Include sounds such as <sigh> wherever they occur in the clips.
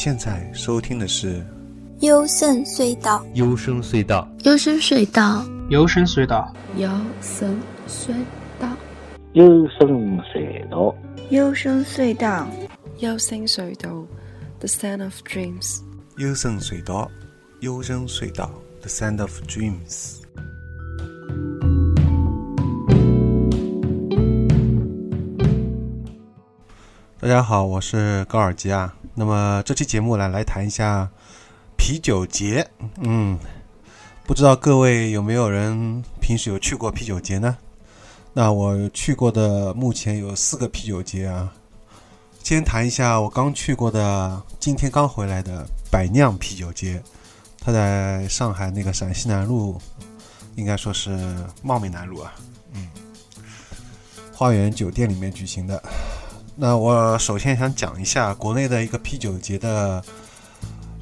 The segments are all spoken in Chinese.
现在收听的是幽深隧道。幽深隧道。幽深隧道。幽深隧道。幺三三八幽深隧道。幽深隧道。幽深隧道。幽深隧道。The sound of dreams 幽深隧道。幽深隧道。The sound of dreams 大家好我是高尔基啊。那么这期节目呢，来谈一下啤酒节。嗯，不知道各位有没有人平时有去过啤酒节呢？那我去过的目前有四个啤酒节啊。先谈一下我刚去过的，今天刚回来的百酿啤酒节，它在上海那个陕西南路，应该说是茂名南路啊。嗯，花园酒店里面举行的。那我首先想讲一下国内的一个啤酒节的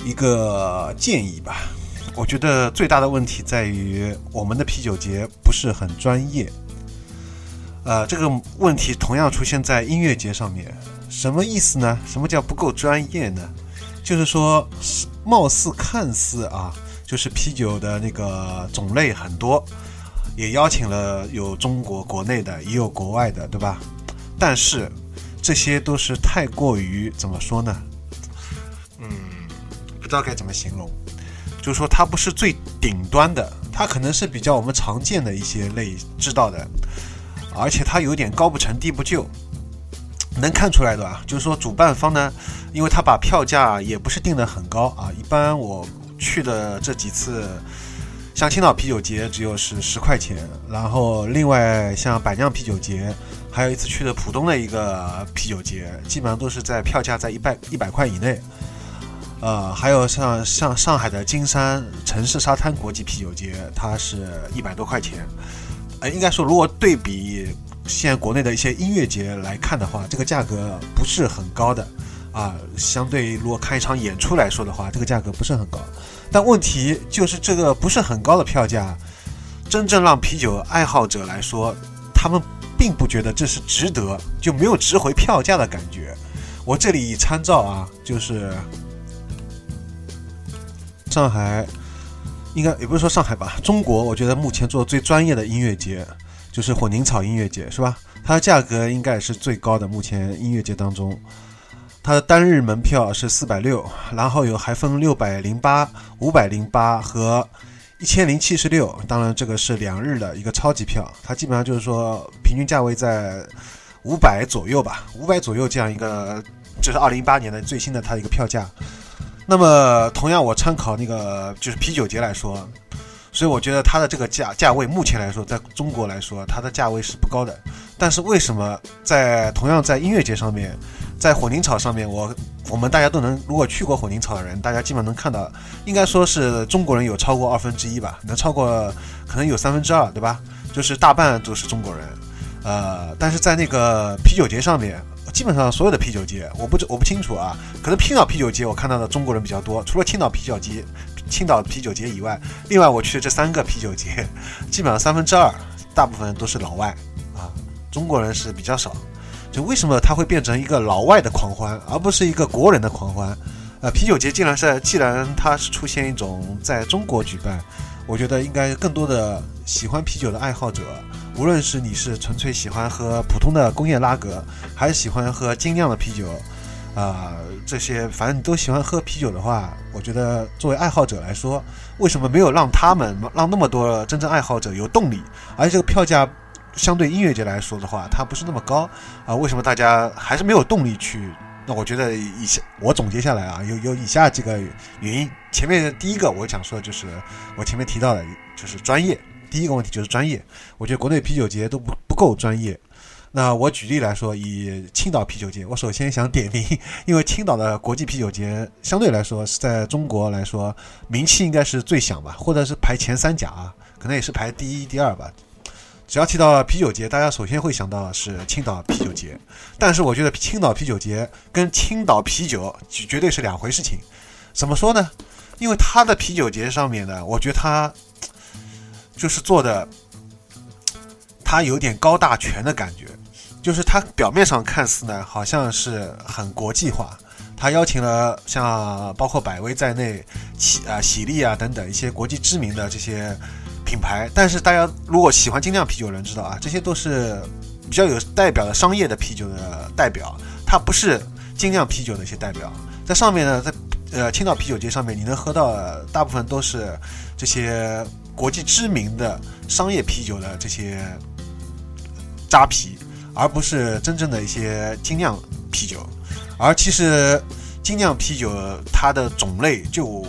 一个建议吧。我觉得最大的问题在于我们的啤酒节不是很专业。呃，这个问题同样出现在音乐节上面。什么意思呢？什么叫不够专业呢？就是说，貌似看似啊，就是啤酒的那个种类很多，也邀请了有中国国内的，也有国外的，对吧？但是这些都是太过于怎么说呢？嗯，不知道该怎么形容。就是说，它不是最顶端的，它可能是比较我们常见的一些类知道的，而且它有点高不成低不就。能看出来的啊，就是说主办方呢，因为他把票价也不是定的很高啊。一般我去的这几次，像青岛啤酒节只有是十块钱，然后另外像百酿啤酒节。还有一次去的浦东的一个啤酒节，基本上都是在票价在一百一百块以内。呃，还有像像上海的金山城市沙滩国际啤酒节，它是一百多块钱。呃，应该说如果对比现在国内的一些音乐节来看的话，这个价格不是很高的啊。相对如果看一场演出来说的话，这个价格不是很高。但问题就是这个不是很高的票价，真正让啤酒爱好者来说，他们。并不觉得这是值得，就没有值回票价的感觉。我这里参照啊，就是上海，应该也不是说上海吧，中国，我觉得目前做最专业的音乐节就是混凝草音乐节，是吧？它的价格应该也是最高的，目前音乐节当中，它的单日门票是四百六，然后有还分六百零八、五百零八和。一千零七十六，当然这个是两日的一个超级票，它基本上就是说平均价位在五百左右吧，五百左右这样一个，这是二零一八年的最新的它一个票价。那么同样我参考那个就是啤酒节来说，所以我觉得它的这个价价位目前来说，在中国来说它的价位是不高的。但是为什么在同样在音乐节上面，在混凝草上面我？我们大家都能，如果去过混凝草的人，大家基本能看到，应该说是中国人有超过二分之一吧，能超过可能有三分之二，对吧？就是大半都是中国人，呃，但是在那个啤酒节上面，基本上所有的啤酒节，我不知我不清楚啊，可能青岛啤酒节我看到的中国人比较多，除了青岛啤酒节、青岛啤酒节以外，另外我去的这三个啤酒节，<laughs> 基本上三分之二，大部分都是老外啊，中国人是比较少。就为什么它会变成一个老外的狂欢，而不是一个国人的狂欢？呃，啤酒节既然是既然它是出现一种在中国举办，我觉得应该更多的喜欢啤酒的爱好者，无论是你是纯粹喜欢喝普通的工业拉格，还是喜欢喝精酿的啤酒，啊，这些反正你都喜欢喝啤酒的话，我觉得作为爱好者来说，为什么没有让他们让那么多真正爱好者有动力？而且这个票价。相对音乐节来说的话，它不是那么高啊。为什么大家还是没有动力去？那我觉得以下我总结下来啊，有有以下几个原因。前面第一个我想说的就是我前面提到的，就是专业。第一个问题就是专业。我觉得国内啤酒节都不不够专业。那我举例来说，以青岛啤酒节，我首先想点名，因为青岛的国际啤酒节相对来说是在中国来说名气应该是最响吧，或者是排前三甲啊，可能也是排第一、第二吧。只要提到啤酒节，大家首先会想到是青岛啤酒节。但是我觉得青岛啤酒节跟青岛啤酒绝对是两回事情。怎么说呢？因为它的啤酒节上面呢，我觉得它就是做的，它有点高大全的感觉。就是它表面上看似呢好像是很国际化，他邀请了像包括百威在内，喜啊喜力啊等等一些国际知名的这些品牌。但是大家如果喜欢精酿啤酒的人知道啊，这些都是比较有代表的商业的啤酒的代表，它不是精酿啤酒的一些代表。在上面呢，在呃青岛啤酒节上面，你能喝到大部分都是这些国际知名的商业啤酒的这些扎啤。而不是真正的一些精酿啤酒，而其实精酿啤酒它的种类就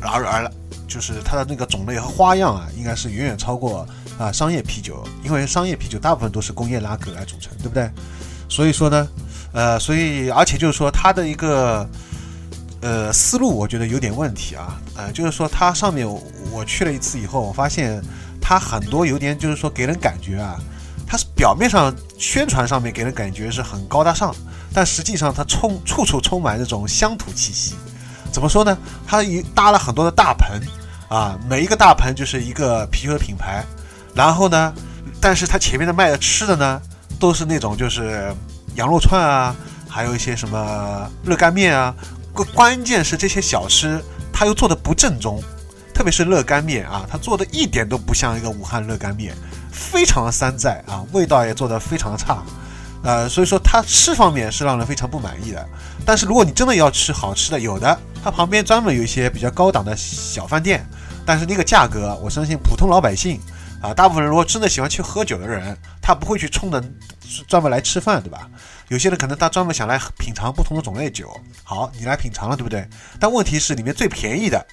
而而就是它的那个种类和花样啊，应该是远远超过啊商业啤酒，因为商业啤酒大部分都是工业拉格来组成，对不对？所以说呢，呃，所以而且就是说它的一个呃思路，我觉得有点问题啊，呃，就是说它上面我去了一次以后，我发现它很多有点就是说给人感觉啊。它是表面上宣传上面给人感觉是很高大上，但实际上它充处处充满这种乡土气息。怎么说呢？它一搭了很多的大棚啊，每一个大棚就是一个啤酒品牌。然后呢，但是它前面的卖的吃的呢，都是那种就是羊肉串啊，还有一些什么热干面啊。关关键是这些小吃它又做的不正宗，特别是热干面啊，它做的一点都不像一个武汉热干面。非常的山寨啊，味道也做得非常的差，呃，所以说它吃方面是让人非常不满意的。但是如果你真的要吃好吃的，有的，它旁边专门有一些比较高档的小饭店，但是那个价格，我相信普通老百姓啊，大部分人如果真的喜欢去喝酒的人，他不会去冲着专门来吃饭，对吧？有些人可能他专门想来品尝不同的种类酒，好，你来品尝了，对不对？但问题是里面最便宜的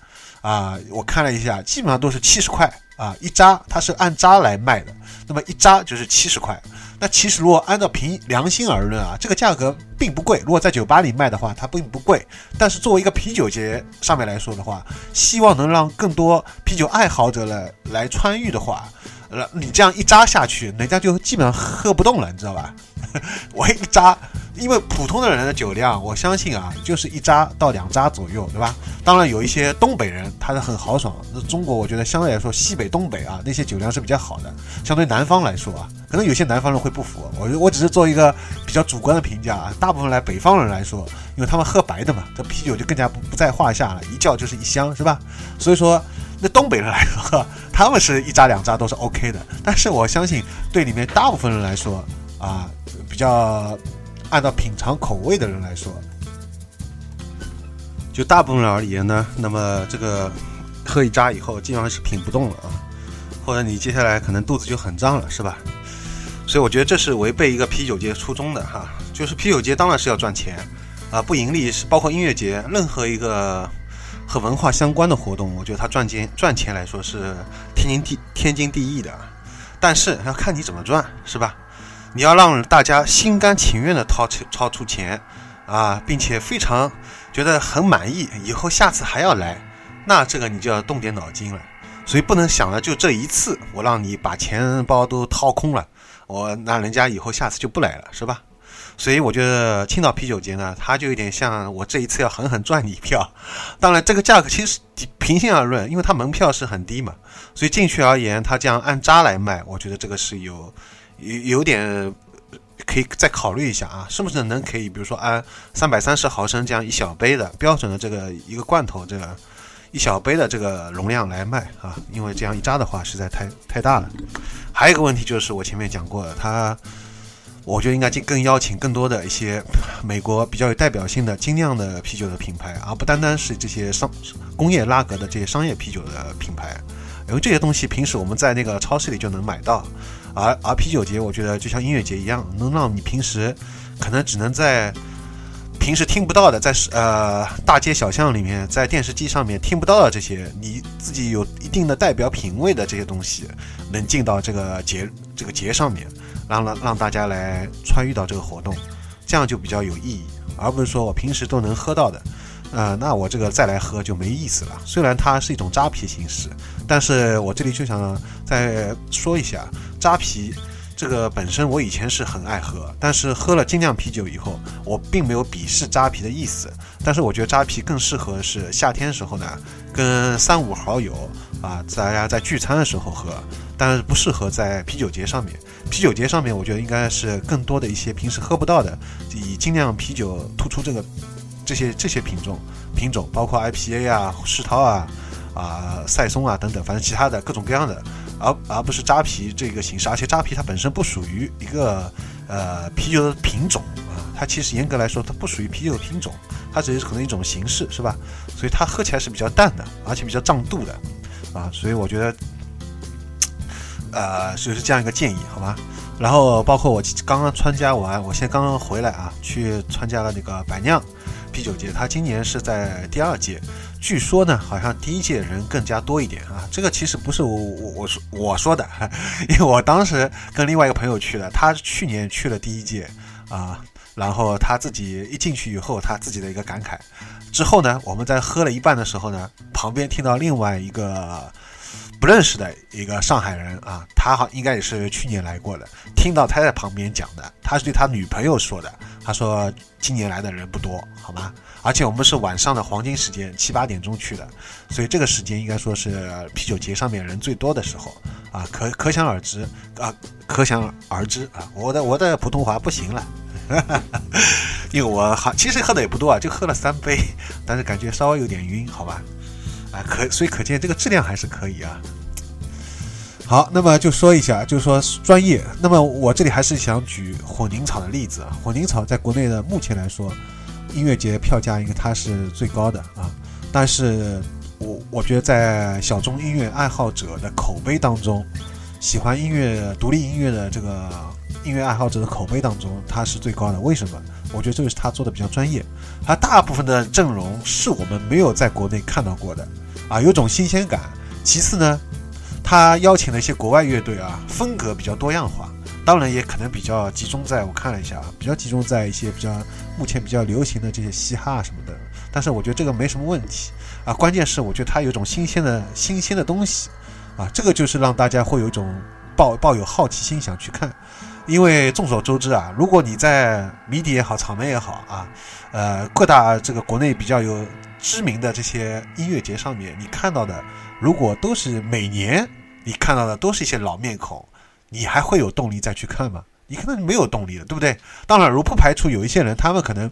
啊，我看了一下，基本上都是七十块。啊，一扎它是按扎来卖的，那么一扎就是七十块。那其实如果按照凭良心而论啊，这个价格并不贵。如果在酒吧里卖的话，它并不贵。但是作为一个啤酒节上面来说的话，希望能让更多啤酒爱好者来来参与的话，呃，你这样一扎下去，人家就基本上喝不动了，你知道吧？<laughs> 我一扎。因为普通的人的酒量，我相信啊，就是一扎到两扎左右，对吧？当然有一些东北人，他是很豪爽。那中国，我觉得相对来说，西北、东北啊，那些酒量是比较好的。相对南方来说啊，可能有些南方人会不服。我我只是做一个比较主观的评价啊。大部分来北方人来说，因为他们喝白的嘛，这啤酒就更加不不在话下了，一叫就是一箱，是吧？所以说，那东北人来说，他们是一扎两扎都是 OK 的。但是我相信，对里面大部分人来说啊，比较。按照品尝口味的人来说，就大部分人而言呢，那么这个喝一扎以后，基本上是品不动了啊，或者你接下来可能肚子就很胀了，是吧？所以我觉得这是违背一个啤酒节初衷的哈，就是啤酒节当然是要赚钱啊，不盈利是包括音乐节，任何一个和文化相关的活动，我觉得它赚钱赚钱来说是天经地天经地义的，但是要看你怎么赚，是吧？你要让大家心甘情愿的掏出掏出钱，啊，并且非常觉得很满意，以后下次还要来，那这个你就要动点脑筋了。所以不能想着就这一次，我让你把钱包都掏空了，我那人家以后下次就不来了，是吧？所以我觉得青岛啤酒节呢，它就有点像我这一次要狠狠赚你一票。当然，这个价格其实平心而论，因为它门票是很低嘛，所以进去而言，它这样按扎来卖，我觉得这个是有。有有点可以再考虑一下啊，是不是能可以，比如说按三百三十毫升这样一小杯的标准的这个一个罐头，这个一小杯的这个容量来卖啊？因为这样一扎的话实在太太大了。还有一个问题就是我前面讲过的，它我觉得应该进更邀请更多的一些美国比较有代表性的精酿的啤酒的品牌，而不单单是这些商工业拉格的这些商业啤酒的品牌，因为这些东西平时我们在那个超市里就能买到。而而啤酒节，我觉得就像音乐节一样，能让你平时可能只能在平时听不到的，在呃大街小巷里面，在电视机上面听不到的这些，你自己有一定的代表品味的这些东西，能进到这个节这个节上面，让让让大家来参与到这个活动，这样就比较有意义，而不是说我平时都能喝到的。呃，那我这个再来喝就没意思了。虽然它是一种扎啤形式，但是我这里就想再说一下，扎啤这个本身我以前是很爱喝，但是喝了精酿啤酒以后，我并没有鄙视扎啤的意思。但是我觉得扎啤更适合是夏天时候呢，跟三五好友啊，大家在聚餐的时候喝，但是不适合在啤酒节上面。啤酒节上面，我觉得应该是更多的一些平时喝不到的，以精酿啤酒突出这个。这些这些品种品种，包括 IPA 啊、世涛啊、啊赛松啊等等，反正其他的各种各样的，而而不是扎啤这个形式。而且扎啤它本身不属于一个呃啤酒的品种啊，它其实严格来说它不属于啤酒的品种，它只是可能一种形式，是吧？所以它喝起来是比较淡的，而且比较胀肚的啊，所以我觉得。呃，就是这样一个建议，好吗？然后包括我刚刚参加完，我现在刚刚回来啊，去参加了那个百酿啤酒节，它今年是在第二届，据说呢，好像第一届人更加多一点啊。这个其实不是我我我说我说的，<laughs> 因为我当时跟另外一个朋友去的，他去年去了第一届啊，然后他自己一进去以后，他自己的一个感慨。之后呢，我们在喝了一半的时候呢，旁边听到另外一个。不认识的一个上海人啊，他好应该也是去年来过的。听到他在旁边讲的，他是对他女朋友说的。他说今年来的人不多，好吗？而且我们是晚上的黄金时间，七八点钟去的，所以这个时间应该说是啤酒节上面人最多的时候啊。可可想而知啊，可想而知啊，我的我的普通话不行了，<laughs> 因为我好其实喝的也不多啊，就喝了三杯，但是感觉稍微有点晕，好吧？啊，可所以可见这个质量还是可以啊。好，那么就说一下，就是说专业。那么我这里还是想举混凝草的例子啊。混凝草在国内的目前来说，音乐节票价应该它是最高的啊。但是我我觉得在小众音乐爱好者的口碑当中，喜欢音乐、独立音乐的这个音乐爱好者的口碑当中，它是最高的。为什么？我觉得这个是他做的比较专业，他大部分的阵容是我们没有在国内看到过的。啊，有种新鲜感。其次呢，他邀请了一些国外乐队啊，风格比较多样化。当然，也可能比较集中在我看了一下啊，比较集中在一些比较目前比较流行的这些嘻哈什么的。但是我觉得这个没什么问题啊。关键是我觉得他有种新鲜的新鲜的东西啊，这个就是让大家会有一种抱抱有好奇心想去看。因为众所周知啊，如果你在迷笛也好，草莓也好啊，呃，各大这个国内比较有。知名的这些音乐节上面，你看到的，如果都是每年你看到的都是一些老面孔，你还会有动力再去看吗？你可能没有动力的，对不对？当然，如不排除有一些人，他们可能，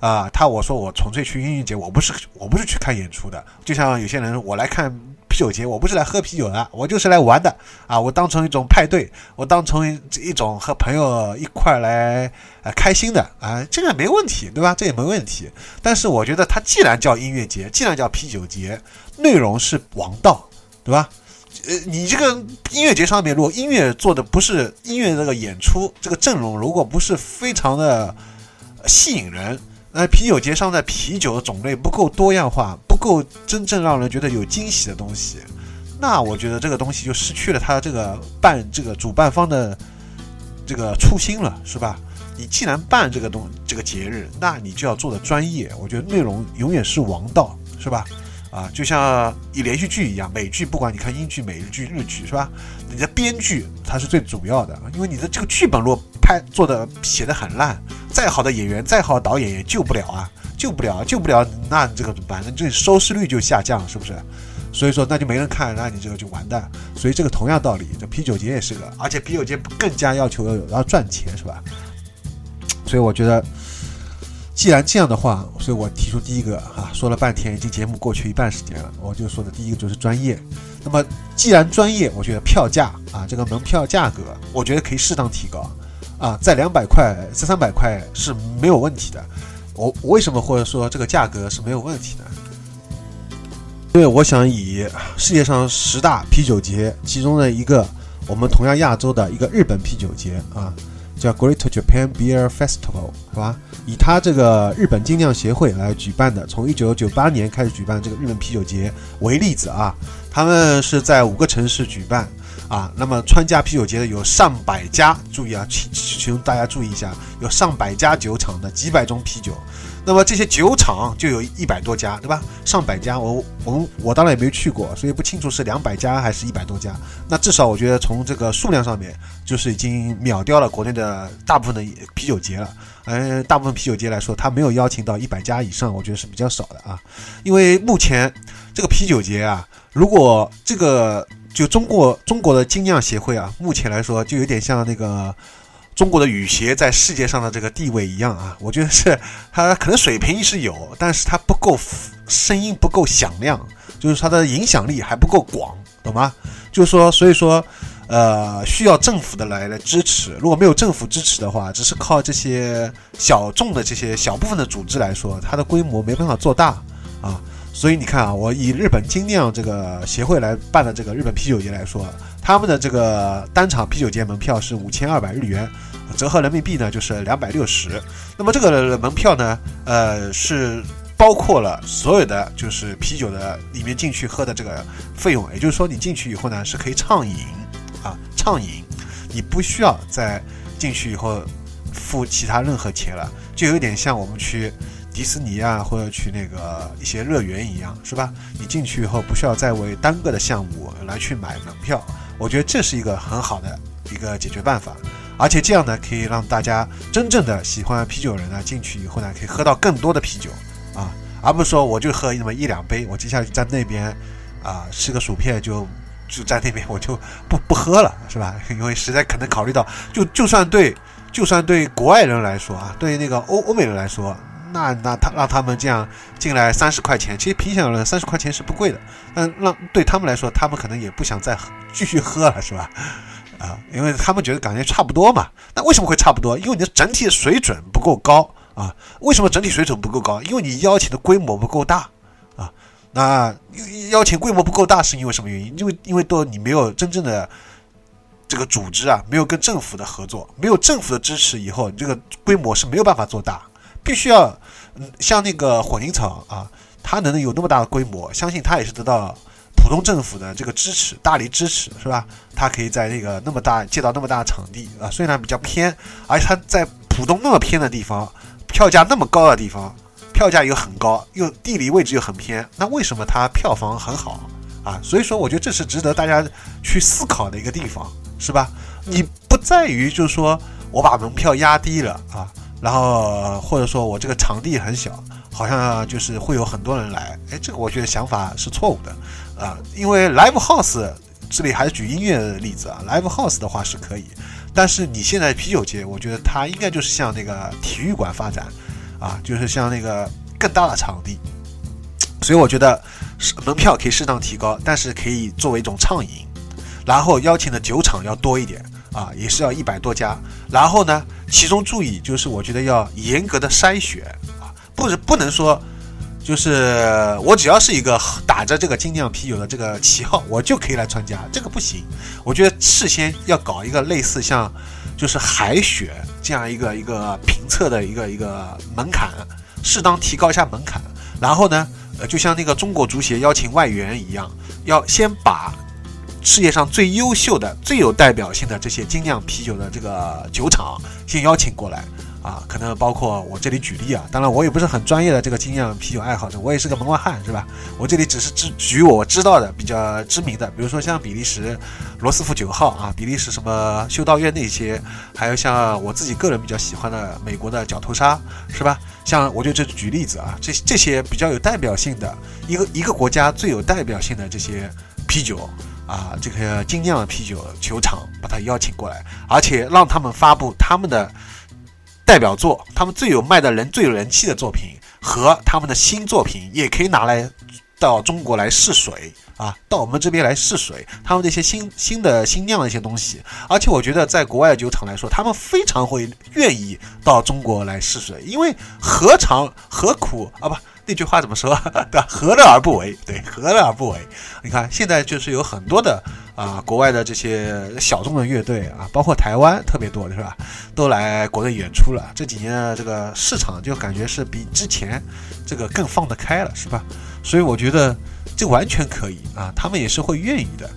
啊，他我说我纯粹去音乐节，我不是我不是去看演出的，就像有些人我来看。啤酒节，我不是来喝啤酒的，我就是来玩的啊！我当成一种派对，我当成一种和朋友一块来呃开心的啊，这个没问题，对吧？这也没问题。但是我觉得它既然叫音乐节，既然叫啤酒节，内容是王道，对吧？呃，你这个音乐节上面，如果音乐做的不是音乐这个演出，这个阵容如果不是非常的吸引人。那啤酒节上的啤酒的种类不够多样化，不够真正让人觉得有惊喜的东西，那我觉得这个东西就失去了它这个办这个主办方的这个初心了，是吧？你既然办这个东这个节日，那你就要做的专业，我觉得内容永远是王道，是吧？啊，就像以连续剧一样，美剧不管你看英剧、美剧、日剧，是吧？你的编剧它是最主要的，因为你的这个剧本落拍做的写的很烂。再好的演员，再好的导演也救不了啊，救不了，救不了，那你这个怎么办？那这收视率就下降，是不是？所以说那就没人看，那你这个就完蛋。所以这个同样道理，这啤酒节也是个，而且啤酒节更加要求要要赚钱，是吧？所以我觉得，既然这样的话，所以我提出第一个啊，说了半天，已经节目过去一半时间了，我就说的第一个就是专业。那么既然专业，我觉得票价啊，这个门票价格，我觉得可以适当提高。啊，在两百块、在三百块是没有问题的。我为什么或者说这个价格是没有问题的？因为我想以世界上十大啤酒节其中的一个，我们同样亚洲的一个日本啤酒节啊，叫 Great Japan Beer Festival，是吧？以它这个日本精酿协会来举办的，从一九九八年开始举办这个日本啤酒节为例子啊，他们是在五个城市举办。啊，那么川家啤酒节的有上百家，注意啊，请请大家注意一下，有上百家酒厂的几百种啤酒，那么这些酒厂就有一百多家，对吧？上百家，我我我当然也没去过，所以不清楚是两百家还是一百多家。那至少我觉得从这个数量上面，就是已经秒掉了国内的大部分的啤酒节了。嗯，大部分啤酒节来说，它没有邀请到一百家以上，我觉得是比较少的啊。因为目前这个啤酒节啊，如果这个。就中国中国的精酿协会啊，目前来说就有点像那个中国的雨鞋在世界上的这个地位一样啊，我觉得是它可能水平是有，但是它不够声音不够响亮，就是它的影响力还不够广，懂吗？就是说，所以说，呃，需要政府的来来支持。如果没有政府支持的话，只是靠这些小众的这些小部分的组织来说，它的规模没办法做大。所以你看啊，我以日本精酿这个协会来办的这个日本啤酒节来说，他们的这个单场啤酒节门票是五千二百日元，折合人民币呢就是两百六十。那么这个门票呢，呃，是包括了所有的就是啤酒的里面进去喝的这个费用，也就是说你进去以后呢是可以畅饮啊，畅饮，你不需要在进去以后付其他任何钱了，就有点像我们去。迪士尼啊，或者去那个一些乐园一样，是吧？你进去以后不需要再为单个的项目来去买门票，我觉得这是一个很好的一个解决办法。而且这样呢，可以让大家真正的喜欢啤酒人呢进去以后呢，可以喝到更多的啤酒啊，而不是说我就喝那么一两杯，我接下来在那边啊吃个薯片就就在那边我就不不喝了，是吧？<laughs> 因为实在可能考虑到，就就算对就算对国外人来说啊，对那个欧欧美人来说。那那他让他们这样进来三十块钱，其实平想而论，三十块钱是不贵的。但让对他们来说，他们可能也不想再继续喝了，是吧？啊，因为他们觉得感觉差不多嘛。那为什么会差不多？因为你的整体水准不够高啊。为什么整体水准不够高？因为你邀请的规模不够大啊。那邀请规模不够大是因为什么原因？因为因为都你没有真正的这个组织啊，没有跟政府的合作，没有政府的支持，以后你这个规模是没有办法做大。必须要，嗯，像那个混凝草啊，它能有那么大的规模，相信它也是得到浦东政府的这个支持，大力支持，是吧？它可以在那个那么大借到那么大的场地啊，虽然比较偏，而且它在浦东那么偏的地方，票价那么高的地方，票价又很高，又地理位置又很偏，那为什么它票房很好啊？所以说，我觉得这是值得大家去思考的一个地方，是吧？你不在于就是说我把门票压低了啊。然后或者说我这个场地很小，好像就是会有很多人来，哎，这个我觉得想法是错误的，啊，因为 live house 这里还是举音乐的例子啊，live house 的话是可以，但是你现在啤酒节，我觉得它应该就是向那个体育馆发展，啊，就是像那个更大的场地，所以我觉得门票可以适当提高，但是可以作为一种畅饮，然后邀请的酒厂要多一点。啊，也是要一百多家，然后呢，其中注意就是我觉得要严格的筛选啊，不是不能说，就是我只要是一个打着这个精酿啤酒的这个旗号，我就可以来参加，这个不行。我觉得事先要搞一个类似像，就是海选这样一个一个评测的一个一个门槛，适当提高一下门槛，然后呢，呃，就像那个中国足协邀请外援一样，要先把。世界上最优秀的、最有代表性的这些精酿啤酒的这个酒厂，先邀请过来啊，可能包括我这里举例啊。当然，我也不是很专业的这个精酿啤酒爱好者，我也是个门外汉，是吧？<laughs> 我这里只是只举我知道的比较知名的，比如说像比利时罗斯福九号啊，比利时什么修道院那些，还有像我自己个人比较喜欢的美国的角头沙，是吧？像我就这举例子啊，这这些比较有代表性的一个一个国家最有代表性的这些啤酒。啊，这个精酿的啤酒球厂把他邀请过来，而且让他们发布他们的代表作，他们最有卖的人、最有人气的作品和他们的新作品，也可以拿来到中国来试水啊，到我们这边来试水，他们这些新新的新酿的一些东西。而且我觉得，在国外的酒厂来说，他们非常会愿意到中国来试水，因为何尝何苦啊？不。那句话怎么说？<laughs> 对吧？何乐而不为？对，何乐而不为？你看，现在就是有很多的啊，国外的这些小众的乐队啊，包括台湾特别多的是吧？都来国内演出了。这几年这个市场就感觉是比之前这个更放得开了，是吧？所以我觉得这完全可以啊，他们也是会愿意的。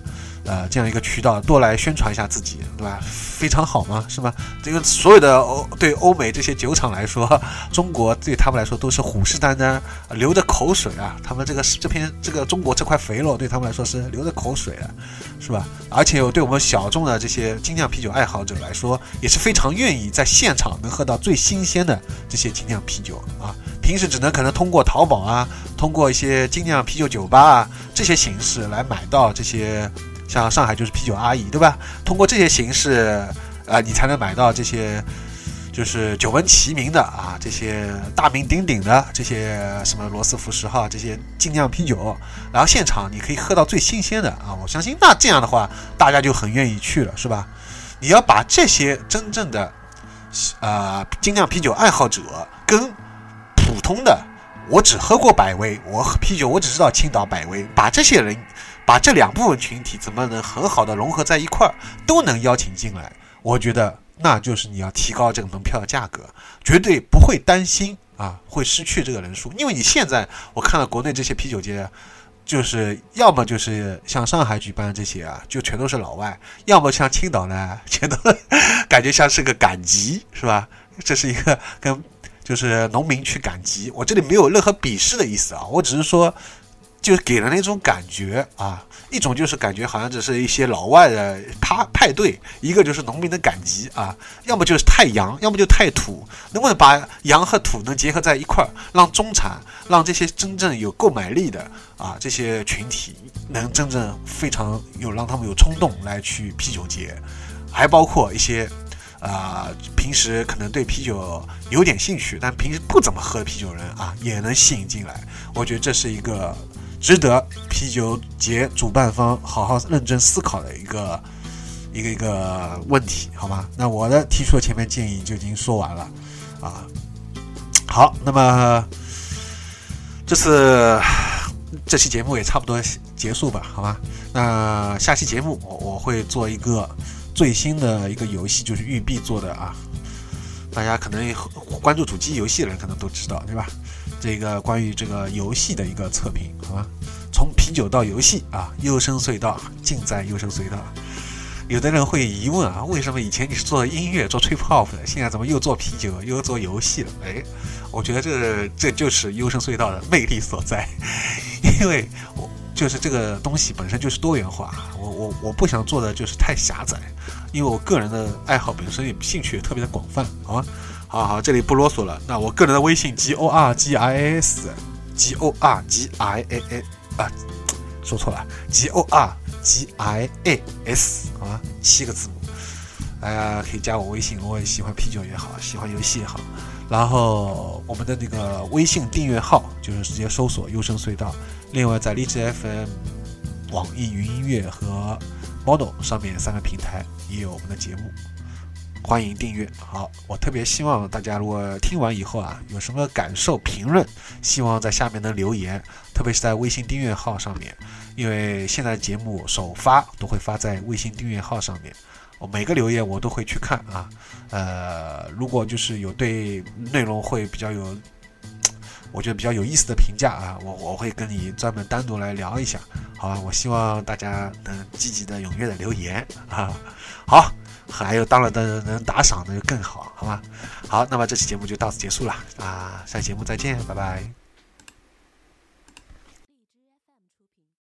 呃，这样一个渠道多来宣传一下自己，对吧？非常好嘛，是吧？这个所有的欧对欧美这些酒厂来说，中国对他们来说都是虎视眈眈，流着口水啊。他们这个这片这个中国这块肥肉对他们来说是流着口水的，是吧？而且对我们小众的这些精酿啤酒爱好者来说，也是非常愿意在现场能喝到最新鲜的这些精酿啤酒啊。平时只能可能通过淘宝啊，通过一些精酿啤酒酒吧啊这些形式来买到这些。像上海就是啤酒阿姨，对吧？通过这些形式，啊，你才能买到这些。就是久闻其名的啊，这些大名鼎鼎的这些什么罗斯福十号这些精酿啤酒，然后现场你可以喝到最新鲜的啊！我相信那这样的话，大家就很愿意去了，是吧？你要把这些真正的啊精酿啤酒爱好者跟普通的我只喝过百威，我啤酒我只知道青岛百威，把这些人把这两部分群体怎么能很好的融合在一块儿，都能邀请进来，我觉得。那就是你要提高这个门票的价格，绝对不会担心啊会失去这个人数，因为你现在我看到国内这些啤酒节，就是要么就是像上海举办这些啊，就全都是老外；要么像青岛呢，全都 <laughs> 感觉像是个赶集，是吧？这是一个跟就是农民去赶集，我这里没有任何鄙视的意思啊，我只是说。就给人那种感觉啊，一种就是感觉好像只是一些老外的派派对，一个就是农民的赶集啊，要么就是太洋，要么就太土。能不能把洋和土能结合在一块儿，让中产，让这些真正有购买力的啊这些群体，能真正非常有让他们有冲动来去啤酒节，还包括一些啊平时可能对啤酒有点兴趣，但平时不怎么喝啤酒人啊，也能吸引进来。我觉得这是一个。值得啤酒节主办方好好认真思考的一个一个一个问题，好吗？那我的提出的前面建议就已经说完了啊。好，那么这次这期节目也差不多结束吧，好吗？那下期节目我我会做一个最新的一个游戏，就是育碧做的啊。大家可能关注主机游戏的人可能都知道，对吧？这个关于这个游戏的一个测评，好吗？从啤酒到游戏啊，优生隧道尽在优生隧道。有的人会疑问啊，为什么以前你是做音乐、做吹泡泡的，现在怎么又做啤酒、又做游戏了？哎，我觉得这这就是优生隧道的魅力所在，因为我就是这个东西本身就是多元化。我我我不想做的就是太狭窄，因为我个人的爱好本身也兴趣也特别的广泛，好吗？好好，这里不啰嗦了。那我个人的微信 g o r g i a s g o r g i a a 啊，说错了，g o r g i a s 好吗？七个字母，大家可以加我微信。我也喜欢啤酒也好，喜欢游戏也好。然后我们的那个微信订阅号就是直接搜索“优声隧道”。另外，在荔枝 FM、网易云音乐和 Model 上面三个平台也有我们的节目。欢迎订阅。好，我特别希望大家如果听完以后啊，有什么感受、评论，希望在下面能留言，特别是在微信订阅号上面，因为现在节目首发都会发在微信订阅号上面，我每个留言我都会去看啊。呃，如果就是有对内容会比较有，我觉得比较有意思的评价啊，我我会跟你专门单独来聊一下，好吧？我希望大家能积极的、踊跃的留言啊。好。还有，当然的能打赏那就更好，好吗？好，那么这期节目就到此结束了啊，下期节目再见，拜拜。